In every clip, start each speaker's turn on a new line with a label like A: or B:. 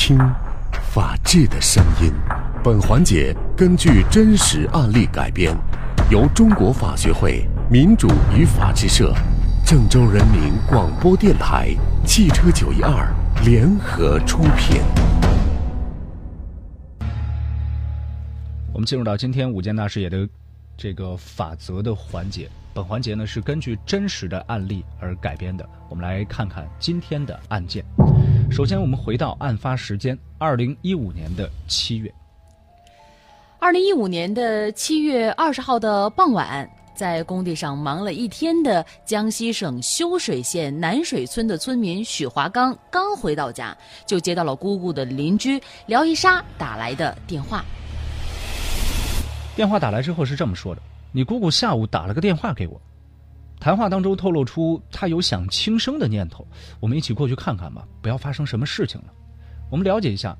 A: 听法治的声音。本环节根据真实案例改编，由中国法学会民主与法治社、郑州人民广播电台、汽车九一二联合出品。
B: 我们进入到今天五件大事业的这个法则的环节。本环节呢是根据真实的案例而改编的。我们来看看今天的案件。首先，我们回到案发时间，二零一五年的七月。
C: 二零一五年的七月二十号的傍晚，在工地上忙了一天的江西省修水县南水村的村民许华刚刚回到家，就接到了姑姑的邻居廖一莎打来的电话。
B: 电话打来之后是这么说的：“你姑姑下午打了个电话给我，谈话当中透露出她有想轻生的念头，我们一起过去看看吧，不要发生什么事情了。”我们了解一下，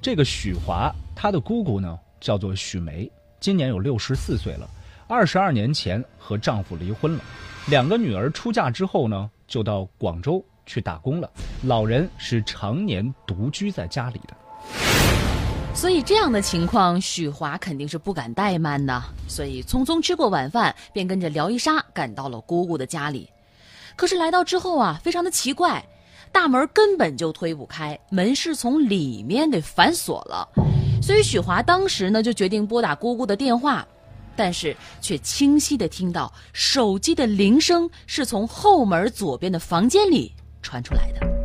B: 这个许华她的姑姑呢？叫做许梅，今年有六十四岁了。二十二年前和丈夫离婚了，两个女儿出嫁之后呢，就到广州去打工了。老人是常年独居在家里的。
C: 所以这样的情况，许华肯定是不敢怠慢的，所以匆匆吃过晚饭，便跟着廖一莎赶到了姑姑的家里。可是来到之后啊，非常的奇怪，大门根本就推不开，门是从里面给反锁了。所以许华当时呢就决定拨打姑姑的电话，但是却清晰的听到手机的铃声是从后门左边的房间里传出来的。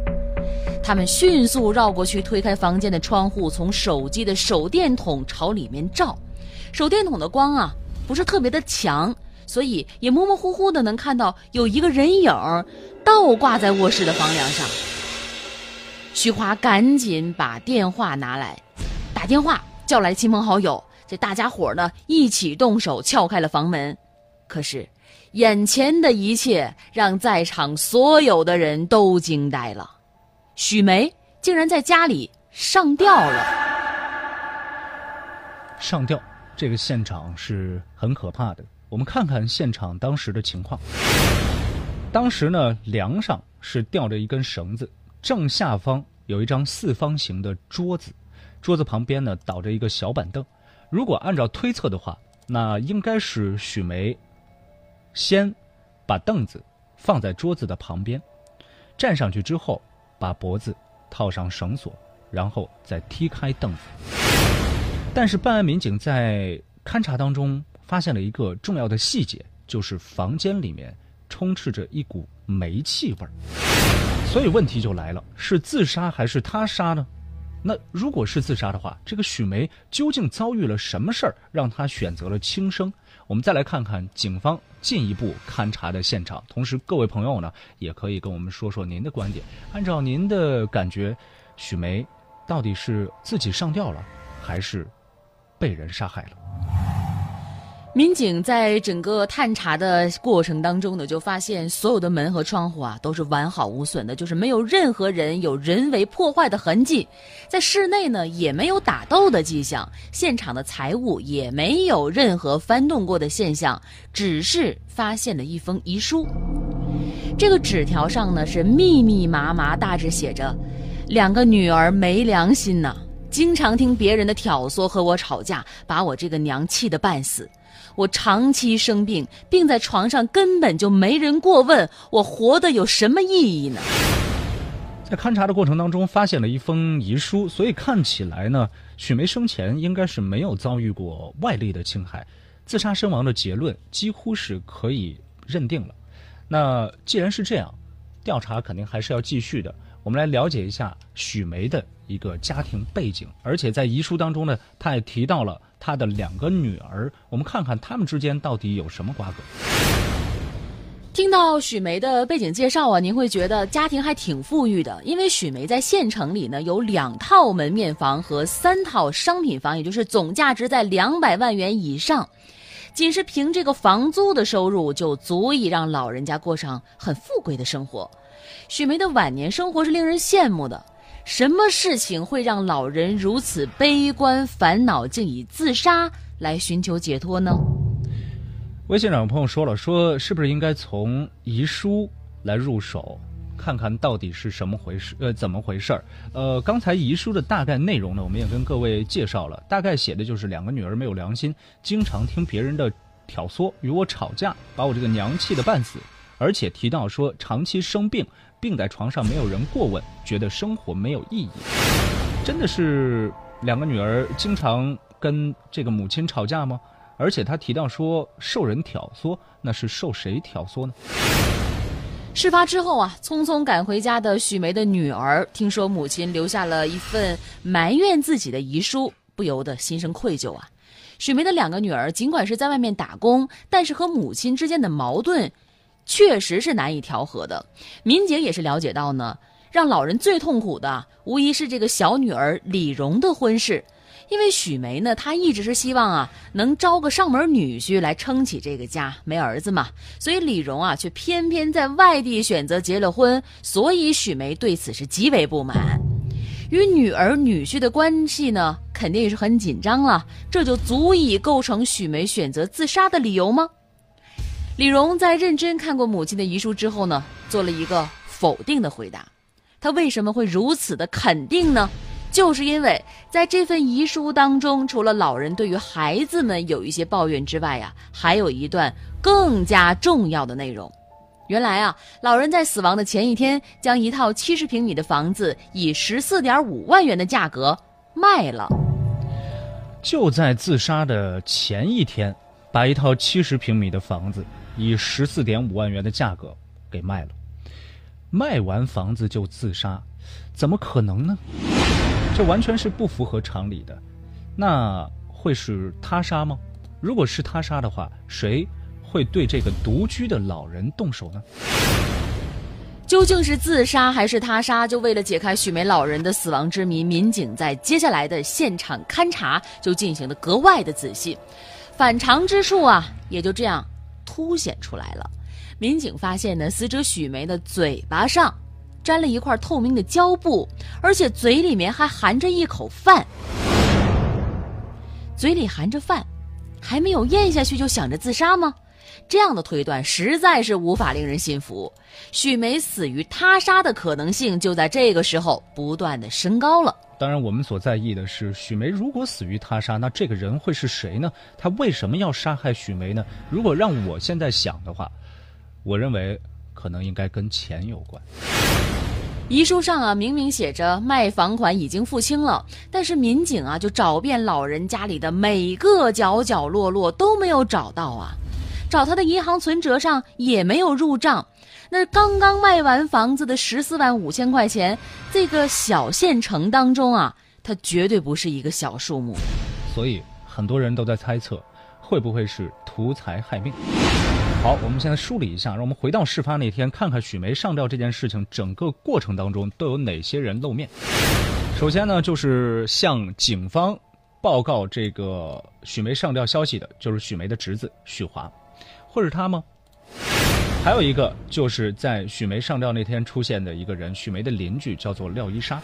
C: 他们迅速绕过去推开房间的窗户，从手机的手电筒朝里面照，手电筒的光啊不是特别的强，所以也模模糊糊的能看到有一个人影倒挂在卧室的房梁上。徐华赶紧把电话拿来。打电话叫来亲朋好友，这大家伙呢一起动手撬开了房门，可是眼前的一切让在场所有的人都惊呆了，许梅竟然在家里上吊了。
B: 上吊，这个现场是很可怕的。我们看看现场当时的情况。当时呢，梁上是吊着一根绳子，正下方有一张四方形的桌子。桌子旁边呢倒着一个小板凳，如果按照推测的话，那应该是许梅先把凳子放在桌子的旁边，站上去之后把脖子套上绳索，然后再踢开凳子。但是办案民警在勘查当中发现了一个重要的细节，就是房间里面充斥着一股煤气味儿。所以问题就来了：是自杀还是他杀呢？那如果是自杀的话，这个许梅究竟遭遇了什么事儿，让她选择了轻生？我们再来看看警方进一步勘查的现场。同时，各位朋友呢，也可以跟我们说说您的观点。按照您的感觉，许梅到底是自己上吊了，还是被人杀害了？
C: 民警在整个探查的过程当中呢，就发现所有的门和窗户啊都是完好无损的，就是没有任何人有人为破坏的痕迹。在室内呢也没有打斗的迹象，现场的财物也没有任何翻动过的现象，只是发现了一封遗书。这个纸条上呢是密密麻麻，大致写着：“两个女儿没良心呐，经常听别人的挑唆和我吵架，把我这个娘气得半死。”我长期生病，病在床上，根本就没人过问我活的有什么意义呢？
B: 在勘查的过程当中，发现了一封遗书，所以看起来呢，许梅生前应该是没有遭遇过外力的侵害，自杀身亡的结论几乎是可以认定了。那既然是这样，调查肯定还是要继续的。我们来了解一下许梅的一个家庭背景，而且在遗书当中呢，他也提到了。他的两个女儿，我们看看他们之间到底有什么瓜葛。
C: 听到许梅的背景介绍啊，您会觉得家庭还挺富裕的，因为许梅在县城里呢有两套门面房和三套商品房，也就是总价值在两百万元以上，仅是凭这个房租的收入就足以让老人家过上很富贵的生活。许梅的晚年生活是令人羡慕的。什么事情会让老人如此悲观烦恼，竟以自杀来寻求解脱呢？
B: 微信上有朋友说了，说是不是应该从遗书来入手？看看到底是什么回事，呃，怎么回事儿？呃，刚才遗书的大概内容呢，我们也跟各位介绍了，大概写的就是两个女儿没有良心，经常听别人的挑唆，与我吵架，把我这个娘气得半死，而且提到说长期生病，病在床上没有人过问，觉得生活没有意义。真的是两个女儿经常跟这个母亲吵架吗？而且他提到说受人挑唆，那是受谁挑唆呢？
C: 事发之后啊，匆匆赶回家的许梅的女儿听说母亲留下了一份埋怨自己的遗书，不由得心生愧疚啊。许梅的两个女儿尽管是在外面打工，但是和母亲之间的矛盾，确实是难以调和的。民警也是了解到呢，让老人最痛苦的，无疑是这个小女儿李荣的婚事。因为许梅呢，她一直是希望啊，能招个上门女婿来撑起这个家，没儿子嘛，所以李荣啊，却偏偏在外地选择结了婚，所以许梅对此是极为不满。与女儿女婿的关系呢，肯定也是很紧张了，这就足以构成许梅选择自杀的理由吗？李荣在认真看过母亲的遗书之后呢，做了一个否定的回答。他为什么会如此的肯定呢？就是因为在这份遗书当中，除了老人对于孩子们有一些抱怨之外呀，还有一段更加重要的内容。原来啊，老人在死亡的前一天，将一套七十平米的房子以十四点五万元的价格卖了。
B: 就在自杀的前一天，把一套七十平米的房子以十四点五万元的价格给卖了。卖完房子就自杀，怎么可能呢？这完全是不符合常理的，那会是他杀吗？如果是他杀的话，谁会对这个独居的老人动手呢？
C: 究竟是自杀还是他杀？就为了解开许梅老人的死亡之谜，民警在接下来的现场勘查就进行的格外的仔细，反常之处啊，也就这样凸显出来了。民警发现呢，死者许梅的嘴巴上。粘了一块透明的胶布，而且嘴里面还含着一口饭。嘴里含着饭，还没有咽下去就想着自杀吗？这样的推断实在是无法令人信服。许梅死于他杀的可能性就在这个时候不断的升高了。
B: 当然，我们所在意的是，许梅如果死于他杀，那这个人会是谁呢？他为什么要杀害许梅呢？如果让我现在想的话，我认为可能应该跟钱有关。
C: 遗书上啊，明明写着卖房款已经付清了，但是民警啊就找遍老人家里的每个角角落落都没有找到啊，找他的银行存折上也没有入账。那刚刚卖完房子的十四万五千块钱，这个小县城当中啊，它绝对不是一个小数目。
B: 所以很多人都在猜测，会不会是图财害命？好，我们现在梳理一下，让我们回到事发那天，看看许梅上吊这件事情整个过程当中都有哪些人露面。首先呢，就是向警方报告这个许梅上吊消息的，就是许梅的侄子许华，会是他吗？还有一个就是在许梅上吊那天出现的一个人，许梅的邻居叫做廖一莎，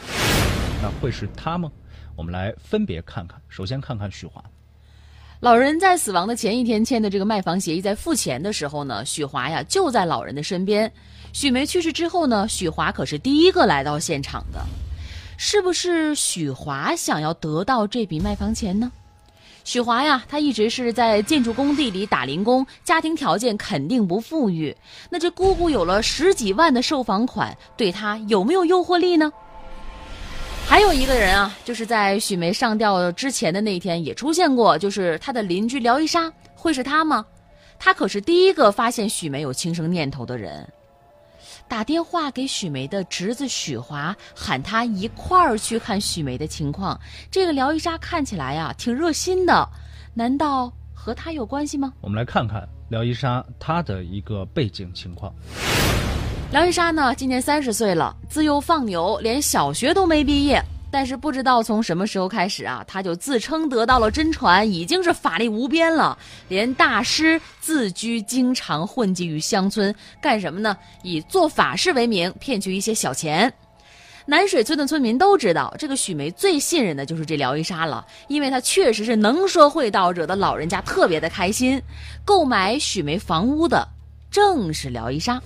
B: 那会是他吗？我们来分别看看，首先看看许华。
C: 老人在死亡的前一天签的这个卖房协议，在付钱的时候呢，许华呀就在老人的身边。许梅去世之后呢，许华可是第一个来到现场的，是不是许华想要得到这笔卖房钱呢？许华呀，他一直是在建筑工地里打零工，家庭条件肯定不富裕。那这姑姑有了十几万的售房款，对他有没有诱惑力呢？还有一个人啊，就是在许梅上吊之前的那天也出现过，就是他的邻居廖一莎，会是他吗？他可是第一个发现许梅有轻生念头的人，打电话给许梅的侄子许华，喊他一块儿去看许梅的情况。这个廖一莎看起来呀挺热心的，难道和他有关系吗？
B: 我们来看看廖一莎她的一个背景情况。
C: 廖一莎呢，今年三十岁了，自幼放牛，连小学都没毕业。但是不知道从什么时候开始啊，他就自称得到了真传，已经是法力无边了。连大师自居，经常混迹于乡村，干什么呢？以做法事为名，骗取一些小钱。南水村的村民都知道，这个许梅最信任的就是这廖一莎了，因为她确实是能说会道，惹得老人家特别的开心。购买许梅房屋的正是廖一莎。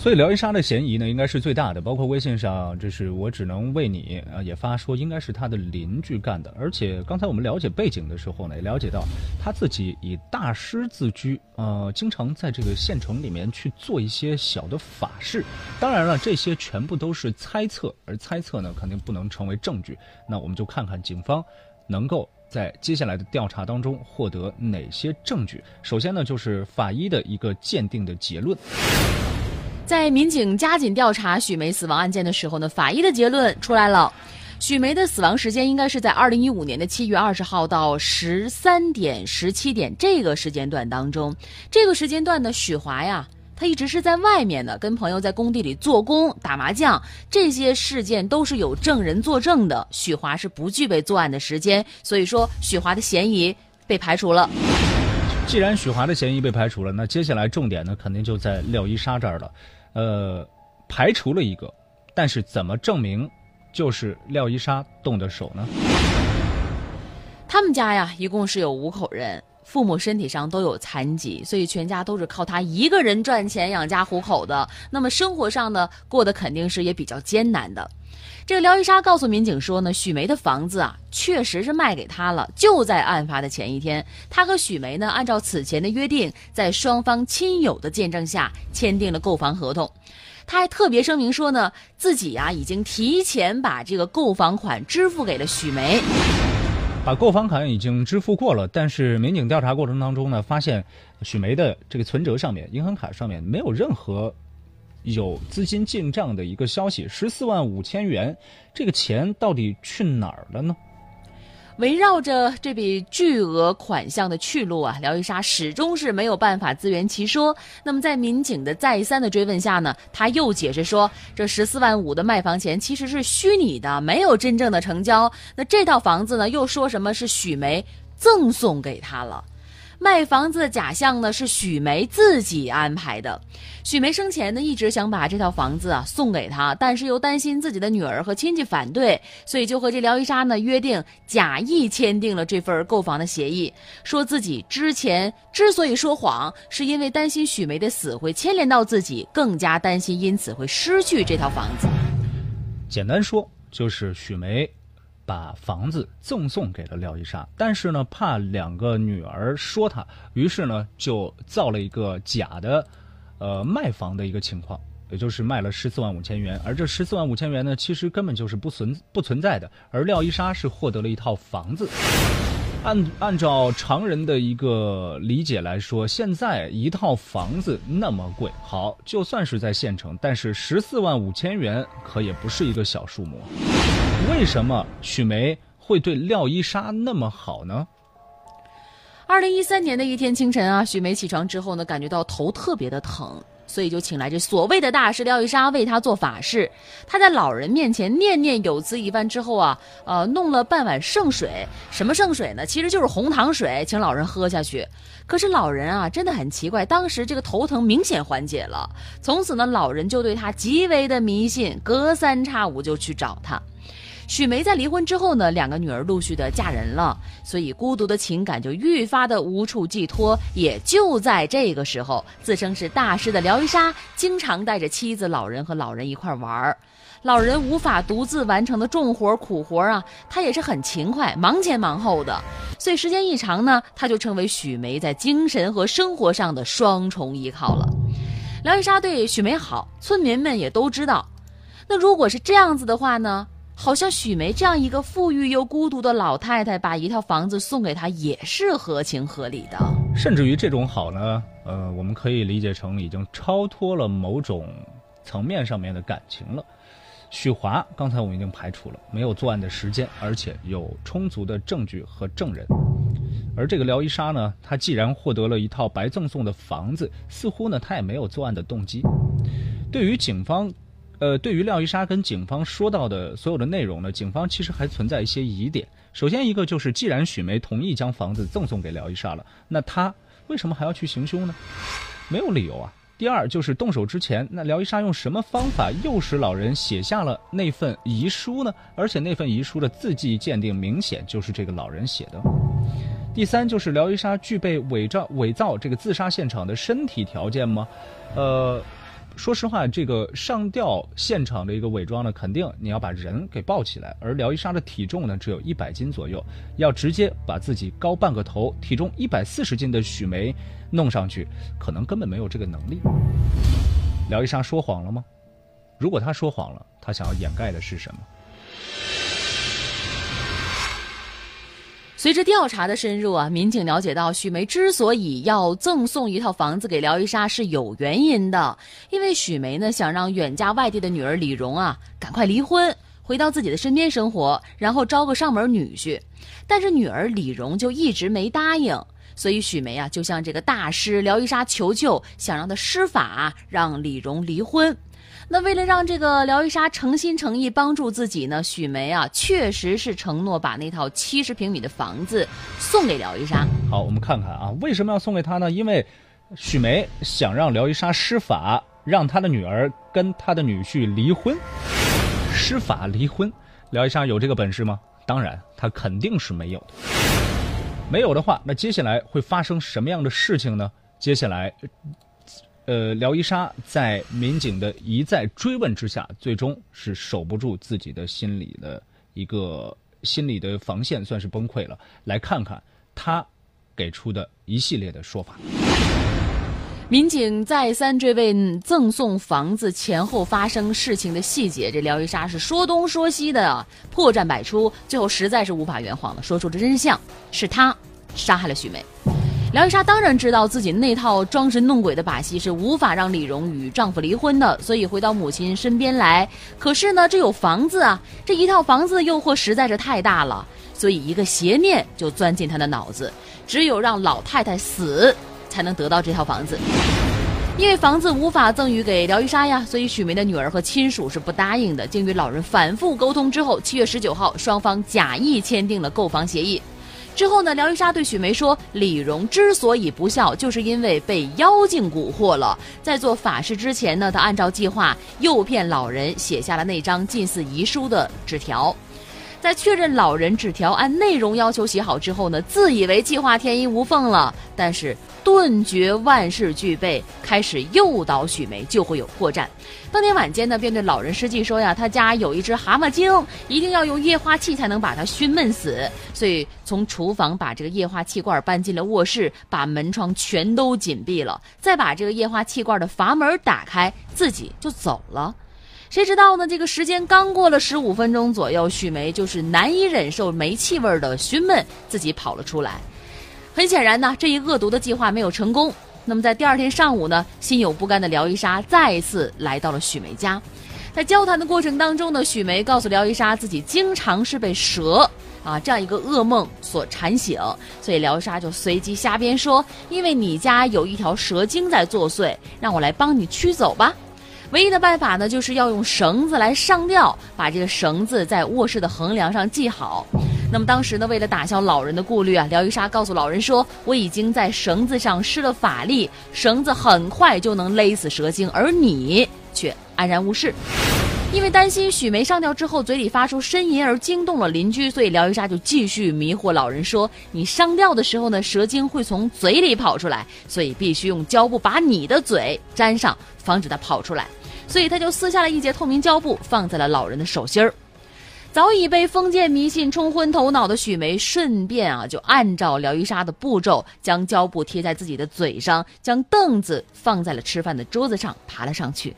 B: 所以廖一莎的嫌疑呢，应该是最大的。包括微信上，这是我只能为你啊，也发说应该是他的邻居干的。而且刚才我们了解背景的时候呢，也了解到他自己以大师自居，呃，经常在这个县城里面去做一些小的法事。当然了，这些全部都是猜测，而猜测呢，肯定不能成为证据。那我们就看看警方能够在接下来的调查当中获得哪些证据。首先呢，就是法医的一个鉴定的结论。
C: 在民警加紧调查许梅死亡案件的时候呢，法医的结论出来了，许梅的死亡时间应该是在二零一五年的七月二十号到十三点十七点这个时间段当中。这个时间段呢，许华呀，他一直是在外面的，跟朋友在工地里做工、打麻将，这些事件都是有证人作证的。许华是不具备作案的时间，所以说许华的嫌疑被排除了。
B: 既然许华的嫌疑被排除了，那接下来重点呢，肯定就在廖一莎这儿了。呃，排除了一个，但是怎么证明就是廖一莎动的手呢？
C: 他们家呀，一共是有五口人，父母身体上都有残疾，所以全家都是靠他一个人赚钱养家糊口的。那么生活上呢，过得肯定是也比较艰难的。这个廖一莎告诉民警说呢，许梅的房子啊，确实是卖给他了。就在案发的前一天，他和许梅呢，按照此前的约定，在双方亲友的见证下签订了购房合同。他还特别声明说呢，自己呀已经提前把这个购房款支付给了许梅，
B: 购房款已经支付过了。但是民警调查过程当中呢，发现许梅的这个存折上面、银行卡上面没有任何。有资金进账的一个消息，十四万五千元，这个钱到底去哪儿了呢？
C: 围绕着这笔巨额款项的去路啊，廖一莎始终是没有办法自圆其说。那么在民警的再三的追问下呢，他又解释说，这十四万五的卖房钱其实是虚拟的，没有真正的成交。那这套房子呢，又说什么是许梅赠送给他了。卖房子的假象呢，是许梅自己安排的。许梅生前呢，一直想把这套房子啊送给他，但是又担心自己的女儿和亲戚反对，所以就和这廖一莎呢约定，假意签订了这份购房的协议，说自己之前之所以说谎，是因为担心许梅的死会牵连到自己，更加担心因此会失去这套房子。
B: 简单说，就是许梅。把房子赠送给了廖一莎，但是呢，怕两个女儿说他，于是呢，就造了一个假的，呃，卖房的一个情况，也就是卖了十四万五千元，而这十四万五千元呢，其实根本就是不存不存在的，而廖一莎是获得了一套房子。按按照常人的一个理解来说，现在一套房子那么贵，好，就算是在县城，但是十四万五千元可也不是一个小数目。为什么许梅会对廖一莎那么好呢？
C: 二零一三年的一天清晨啊，许梅起床之后呢，感觉到头特别的疼。所以就请来这所谓的大师廖玉莎为他做法事。他在老人面前念念有词一番之后啊，呃，弄了半碗圣水。什么圣水呢？其实就是红糖水，请老人喝下去。可是老人啊，真的很奇怪，当时这个头疼明显缓解了。从此呢，老人就对他极为的迷信，隔三差五就去找他。许梅在离婚之后呢，两个女儿陆续的嫁人了，所以孤独的情感就愈发的无处寄托。也就在这个时候，自称是大师的廖一莎经常带着妻子、老人和老人一块玩儿。老人无法独自完成的重活苦活啊，他也是很勤快，忙前忙后的。所以时间一长呢，他就成为许梅在精神和生活上的双重依靠了。廖一莎对许梅好，村民们也都知道。那如果是这样子的话呢？好像许梅这样一个富裕又孤独的老太太，把一套房子送给她也是合情合理的。
B: 甚至于这种好呢，呃，我们可以理解成已经超脱了某种层面上面的感情了。许华刚才我们已经排除了没有作案的时间，而且有充足的证据和证人。而这个廖一莎呢，她既然获得了一套白赠送的房子，似乎呢她也没有作案的动机。对于警方。呃，对于廖一莎跟警方说到的所有的内容呢，警方其实还存在一些疑点。首先一个就是，既然许梅同意将房子赠送给廖一莎了，那她为什么还要去行凶呢？没有理由啊。第二就是动手之前，那廖一莎用什么方法诱使老人写下了那份遗书呢？而且那份遗书的字迹鉴定明显就是这个老人写的。第三就是廖一莎具备伪造伪造这个自杀现场的身体条件吗？呃。说实话，这个上吊现场的一个伪装呢，肯定你要把人给抱起来，而廖一莎的体重呢只有一百斤左右，要直接把自己高半个头、体重一百四十斤的许梅弄上去，可能根本没有这个能力。廖一莎说谎了吗？如果她说谎了，她想要掩盖的是什么？
C: 随着调查的深入啊，民警了解到，许梅之所以要赠送一套房子给廖一莎是有原因的，因为许梅呢想让远嫁外地的女儿李荣啊赶快离婚，回到自己的身边生活，然后招个上门女婿。但是女儿李荣就一直没答应，所以许梅啊就向这个大师廖一莎求救，想让他施法让李荣离婚。那为了让这个廖一莎诚心诚意帮助自己呢，许梅啊，确实是承诺把那套七十平米的房子送给廖一莎。
B: 好，我们看看啊，为什么要送给她呢？因为许梅想让廖一莎施法，让她的女儿跟她的女婿离婚。施法离婚，廖一莎有这个本事吗？当然，她肯定是没有的。没有的话，那接下来会发生什么样的事情呢？接下来。呃，廖一莎在民警的一再追问之下，最终是守不住自己的心理的一个心理的防线，算是崩溃了。来看看他给出的一系列的说法。
C: 民警再三追问赠送房子前后发生事情的细节，这廖一莎是说东说西的，破绽百出，最后实在是无法圆谎了，说出这真相，是他杀害了许梅。廖一莎当然知道自己那套装神弄鬼的把戏是无法让李荣与丈夫离婚的，所以回到母亲身边来。可是呢，这有房子啊，这一套房子的诱惑实在是太大了，所以一个邪念就钻进她的脑子，只有让老太太死，才能得到这套房子。因为房子无法赠予给廖一莎呀，所以许梅的女儿和亲属是不答应的。经与老人反复沟通之后，七月十九号，双方假意签订了购房协议。之后呢，廖一莎对许梅说：“李荣之所以不孝，就是因为被妖精蛊惑了。在做法事之前呢，他按照计划诱骗老人写下了那张近似遗书的纸条。在确认老人纸条按内容要求写好之后呢，自以为计划天衣无缝了，但是。”顿觉万事俱备，开始诱导许梅，就会有破绽。当天晚间呢，便对老人施计说呀：“他家有一只蛤蟆精，一定要用液化气才能把它熏闷死。”所以从厨房把这个液化气罐搬进了卧室，把门窗全都紧闭了，再把这个液化气罐的阀门打开，自己就走了。谁知道呢？这个时间刚过了十五分钟左右，许梅就是难以忍受煤气味的熏闷，自己跑了出来。很显然呢，这一恶毒的计划没有成功。那么在第二天上午呢，心有不甘的廖一莎再次来到了许梅家。在交谈的过程当中呢，许梅告诉廖一莎，自己经常是被蛇啊这样一个噩梦所缠醒，所以廖一莎就随机瞎编说：“因为你家有一条蛇精在作祟，让我来帮你驱走吧。”唯一的办法呢，就是要用绳子来上吊，把这个绳子在卧室的横梁上系好。那么当时呢，为了打消老人的顾虑啊，廖一莎告诉老人说：“我已经在绳子上施了法力，绳子很快就能勒死蛇精，而你却安然无事。”因为担心许梅上吊之后嘴里发出呻吟而惊动了邻居，所以廖一莎就继续迷惑老人说：“你上吊的时候呢，蛇精会从嘴里跑出来，所以必须用胶布把你的嘴粘上，防止它跑出来。”所以他就撕下了一截透明胶布，放在了老人的手心儿。早已被封建迷信冲昏头脑的许梅，顺便啊就按照廖一莎的步骤，将胶布贴在自己的嘴上，将凳子放在了吃饭的桌子上，爬了上去。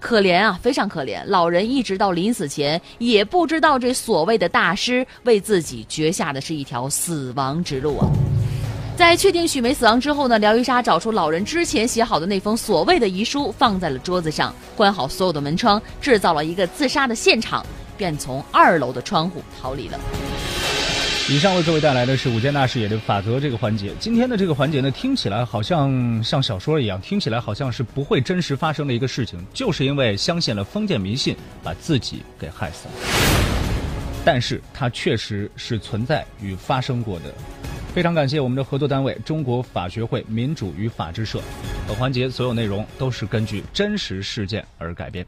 C: 可怜啊，非常可怜！老人一直到临死前也不知道，这所谓的大师为自己绝下的是一条死亡之路啊。在确定许梅死亡之后呢，廖一莎找出老人之前写好的那封所谓的遗书，放在了桌子上，关好所有的门窗，制造了一个自杀的现场。便从二楼的窗户逃离了。
B: 以上为各位带来的是五件大视野的法则这个环节。今天的这个环节呢，听起来好像像小说一样，听起来好像是不会真实发生的一个事情，就是因为相信了封建迷信，把自己给害死了。但是它确实是存在与发生过的。非常感谢我们的合作单位中国法学会民主与法制社。本环节所有内容都是根据真实事件而改编。